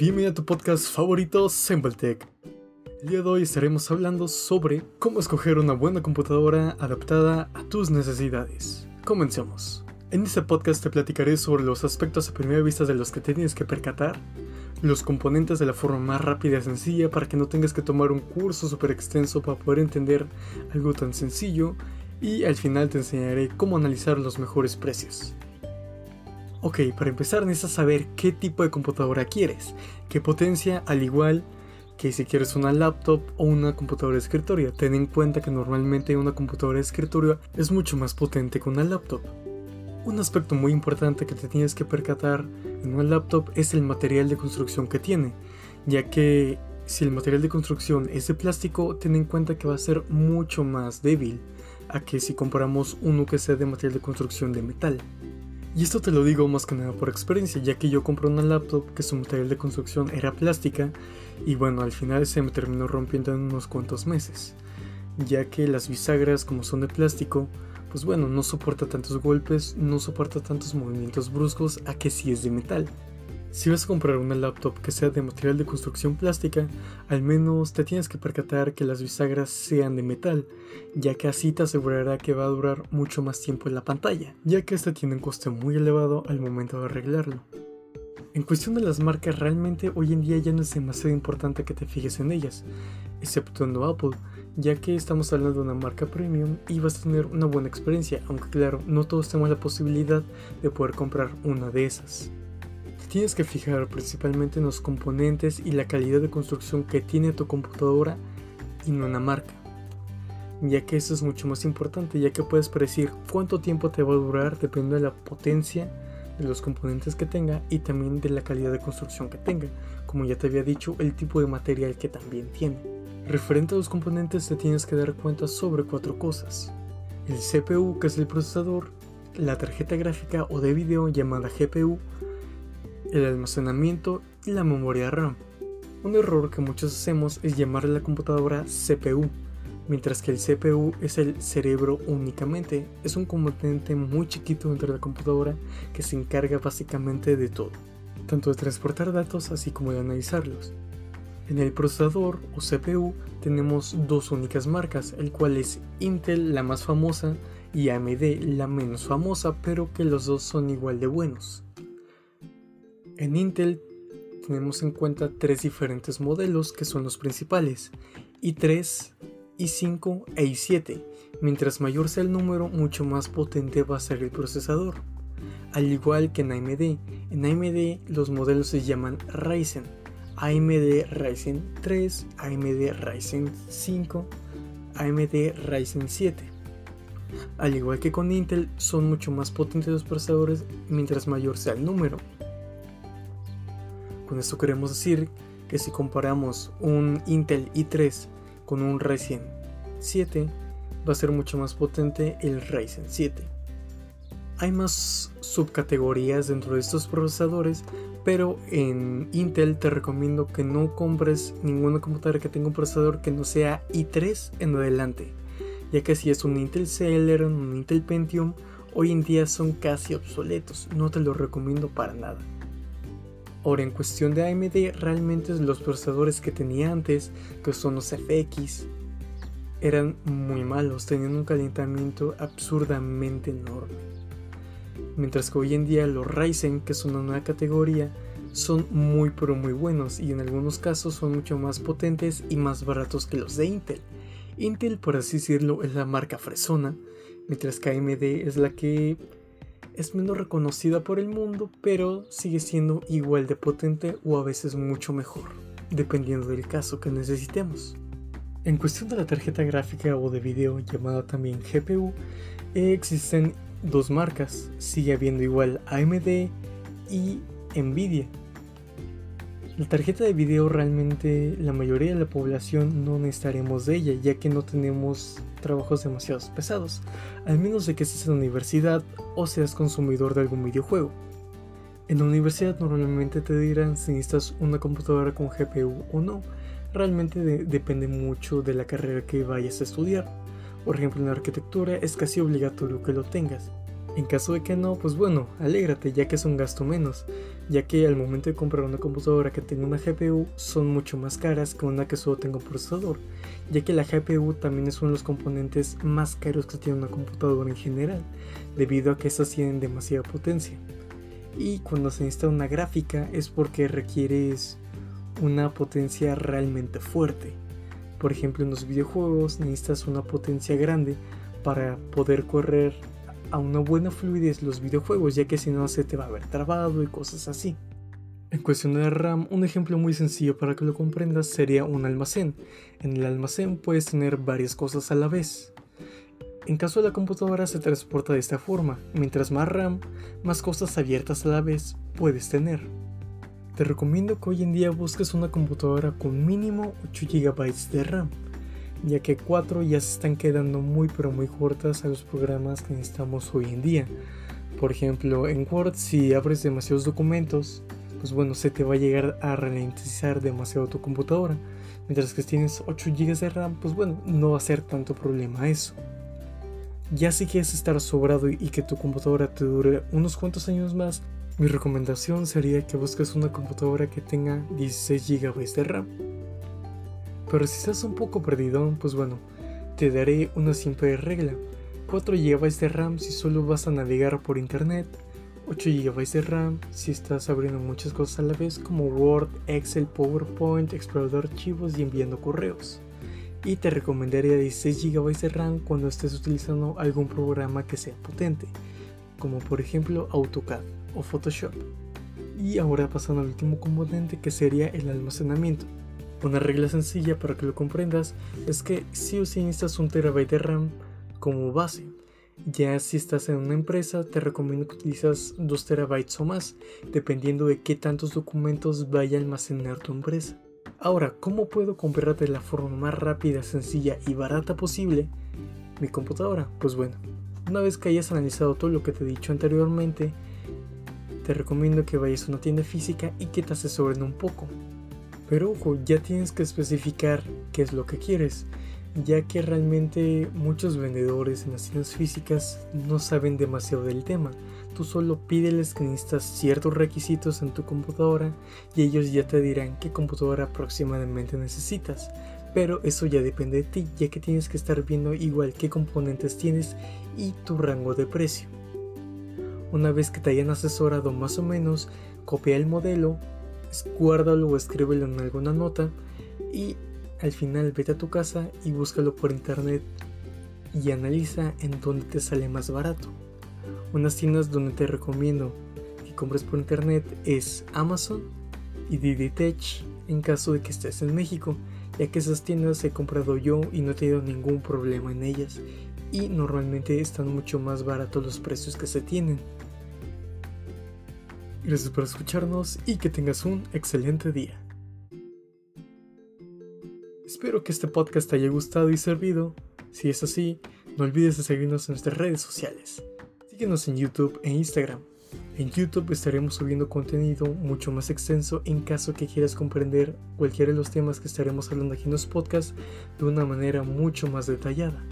bienvenido a tu podcast favorito, Sembletech. El día de hoy estaremos hablando sobre cómo escoger una buena computadora adaptada a tus necesidades. Comencemos. En este podcast te platicaré sobre los aspectos a primera vista de los que tienes que percatar, los componentes de la forma más rápida y sencilla para que no tengas que tomar un curso súper extenso para poder entender algo tan sencillo y al final te enseñaré cómo analizar los mejores precios. Ok, para empezar necesitas saber qué tipo de computadora quieres, qué potencia, al igual que si quieres una laptop o una computadora de escritorio. Ten en cuenta que normalmente una computadora de escritorio es mucho más potente que una laptop. Un aspecto muy importante que te tienes que percatar en una laptop es el material de construcción que tiene, ya que si el material de construcción es de plástico, ten en cuenta que va a ser mucho más débil a que si compramos uno que sea de material de construcción de metal. Y esto te lo digo más que nada por experiencia, ya que yo compré una laptop que su material de construcción era plástica y bueno, al final se me terminó rompiendo en unos cuantos meses, ya que las bisagras como son de plástico, pues bueno, no soporta tantos golpes, no soporta tantos movimientos bruscos a que si es de metal. Si vas a comprar una laptop que sea de material de construcción plástica, al menos te tienes que percatar que las bisagras sean de metal, ya que así te asegurará que va a durar mucho más tiempo en la pantalla, ya que este tiene un coste muy elevado al momento de arreglarlo. En cuestión de las marcas, realmente hoy en día ya no es demasiado importante que te fijes en ellas, exceptuando Apple, ya que estamos hablando de una marca premium y vas a tener una buena experiencia, aunque claro, no todos tenemos la posibilidad de poder comprar una de esas tienes que fijar principalmente en los componentes y la calidad de construcción que tiene tu computadora y no en la marca, ya que eso es mucho más importante, ya que puedes predecir cuánto tiempo te va a durar dependiendo de la potencia de los componentes que tenga y también de la calidad de construcción que tenga, como ya te había dicho, el tipo de material que también tiene. Referente a los componentes te tienes que dar cuenta sobre cuatro cosas. El CPU, que es el procesador, la tarjeta gráfica o de video llamada GPU, el almacenamiento y la memoria RAM. Un error que muchos hacemos es llamarle a la computadora CPU, mientras que el CPU es el cerebro únicamente. Es un componente muy chiquito dentro de la computadora que se encarga básicamente de todo, tanto de transportar datos así como de analizarlos. En el procesador o CPU tenemos dos únicas marcas, el cual es Intel la más famosa y AMD la menos famosa, pero que los dos son igual de buenos. En Intel tenemos en cuenta tres diferentes modelos que son los principales, i3, i5 e i7. Mientras mayor sea el número, mucho más potente va a ser el procesador. Al igual que en AMD, en AMD los modelos se llaman Ryzen, AMD Ryzen 3, AMD Ryzen 5, AMD Ryzen 7. Al igual que con Intel, son mucho más potentes los procesadores mientras mayor sea el número. Con esto queremos decir que si comparamos un Intel i3 con un Ryzen 7, va a ser mucho más potente el Ryzen 7. Hay más subcategorías dentro de estos procesadores, pero en Intel te recomiendo que no compres ninguna computadora que tenga un procesador que no sea i3 en adelante, ya que si es un Intel Celeron, un Intel Pentium, hoy en día son casi obsoletos, no te lo recomiendo para nada. Ahora, en cuestión de AMD, realmente los procesadores que tenía antes, que son los FX, eran muy malos, tenían un calentamiento absurdamente enorme. Mientras que hoy en día los Ryzen, que son una nueva categoría, son muy pero muy buenos y en algunos casos son mucho más potentes y más baratos que los de Intel. Intel, por así decirlo, es la marca fresona, mientras que AMD es la que es menos reconocida por el mundo, pero sigue siendo igual de potente o a veces mucho mejor, dependiendo del caso que necesitemos. En cuestión de la tarjeta gráfica o de video llamada también GPU, existen dos marcas, sigue habiendo igual AMD y Nvidia. La tarjeta de video realmente la mayoría de la población no necesitaremos de ella, ya que no tenemos trabajos demasiado pesados, al menos de que estés en la universidad o seas consumidor de algún videojuego. En la universidad normalmente te dirán si necesitas una computadora con GPU o no, realmente depende mucho de la carrera que vayas a estudiar. Por ejemplo, en la arquitectura es casi obligatorio que lo tengas. En caso de que no, pues bueno, alégrate ya que es un gasto menos, ya que al momento de comprar una computadora que tenga una GPU son mucho más caras que una que solo tenga un procesador, ya que la GPU también es uno de los componentes más caros que tiene una computadora en general, debido a que estas tienen demasiada potencia. Y cuando se necesita una gráfica es porque requieres una potencia realmente fuerte. Por ejemplo, en los videojuegos necesitas una potencia grande para poder correr a una buena fluidez los videojuegos, ya que si no se te va a ver trabado y cosas así. En cuestión de RAM, un ejemplo muy sencillo para que lo comprendas sería un almacén. En el almacén puedes tener varias cosas a la vez. En caso de la computadora se transporta de esta forma, mientras más RAM, más cosas abiertas a la vez puedes tener. Te recomiendo que hoy en día busques una computadora con mínimo 8 GB de RAM ya que 4 ya se están quedando muy pero muy cortas a los programas que necesitamos hoy en día. Por ejemplo, en Word si abres demasiados documentos, pues bueno, se te va a llegar a ralentizar demasiado tu computadora. Mientras que si tienes 8 GB de RAM, pues bueno, no va a ser tanto problema eso. Ya si quieres estar sobrado y que tu computadora te dure unos cuantos años más, mi recomendación sería que busques una computadora que tenga 16 GB de RAM. Pero si estás un poco perdido, pues bueno, te daré una simple regla. 4 GB de RAM si solo vas a navegar por internet, 8 GB de RAM si estás abriendo muchas cosas a la vez como Word, Excel, PowerPoint, explorando archivos y enviando correos. Y te recomendaría 16 GB de RAM cuando estés utilizando algún programa que sea potente, como por ejemplo AutoCAD o Photoshop. Y ahora pasando al último componente que sería el almacenamiento. Una regla sencilla para que lo comprendas es que si o si necesitas un terabyte de RAM como base. Ya si estás en una empresa, te recomiendo que utilices 2 terabytes o más, dependiendo de qué tantos documentos vaya a almacenar tu empresa. Ahora, ¿cómo puedo comprar de la forma más rápida, sencilla y barata posible mi computadora? Pues bueno, una vez que hayas analizado todo lo que te he dicho anteriormente, te recomiendo que vayas a una tienda física y que te asesoren un poco. Pero ojo, ya tienes que especificar qué es lo que quieres, ya que realmente muchos vendedores en las tiendas físicas no saben demasiado del tema. Tú solo pídeles que necesitas ciertos requisitos en tu computadora y ellos ya te dirán qué computadora aproximadamente necesitas. Pero eso ya depende de ti, ya que tienes que estar viendo igual qué componentes tienes y tu rango de precio. Una vez que te hayan asesorado más o menos, copia el modelo, guárdalo o escríbelo en alguna nota y al final vete a tu casa y búscalo por internet y analiza en dónde te sale más barato. Unas tiendas donde te recomiendo que compres por internet es Amazon y DDTech en caso de que estés en México, ya que esas tiendas he comprado yo y no he tenido ningún problema en ellas y normalmente están mucho más baratos los precios que se tienen. Gracias por escucharnos y que tengas un excelente día. Espero que este podcast te haya gustado y servido. Si es así, no olvides de seguirnos en nuestras redes sociales. Síguenos en YouTube e Instagram. En YouTube estaremos subiendo contenido mucho más extenso en caso que quieras comprender cualquiera de los temas que estaremos hablando aquí en los podcasts de una manera mucho más detallada.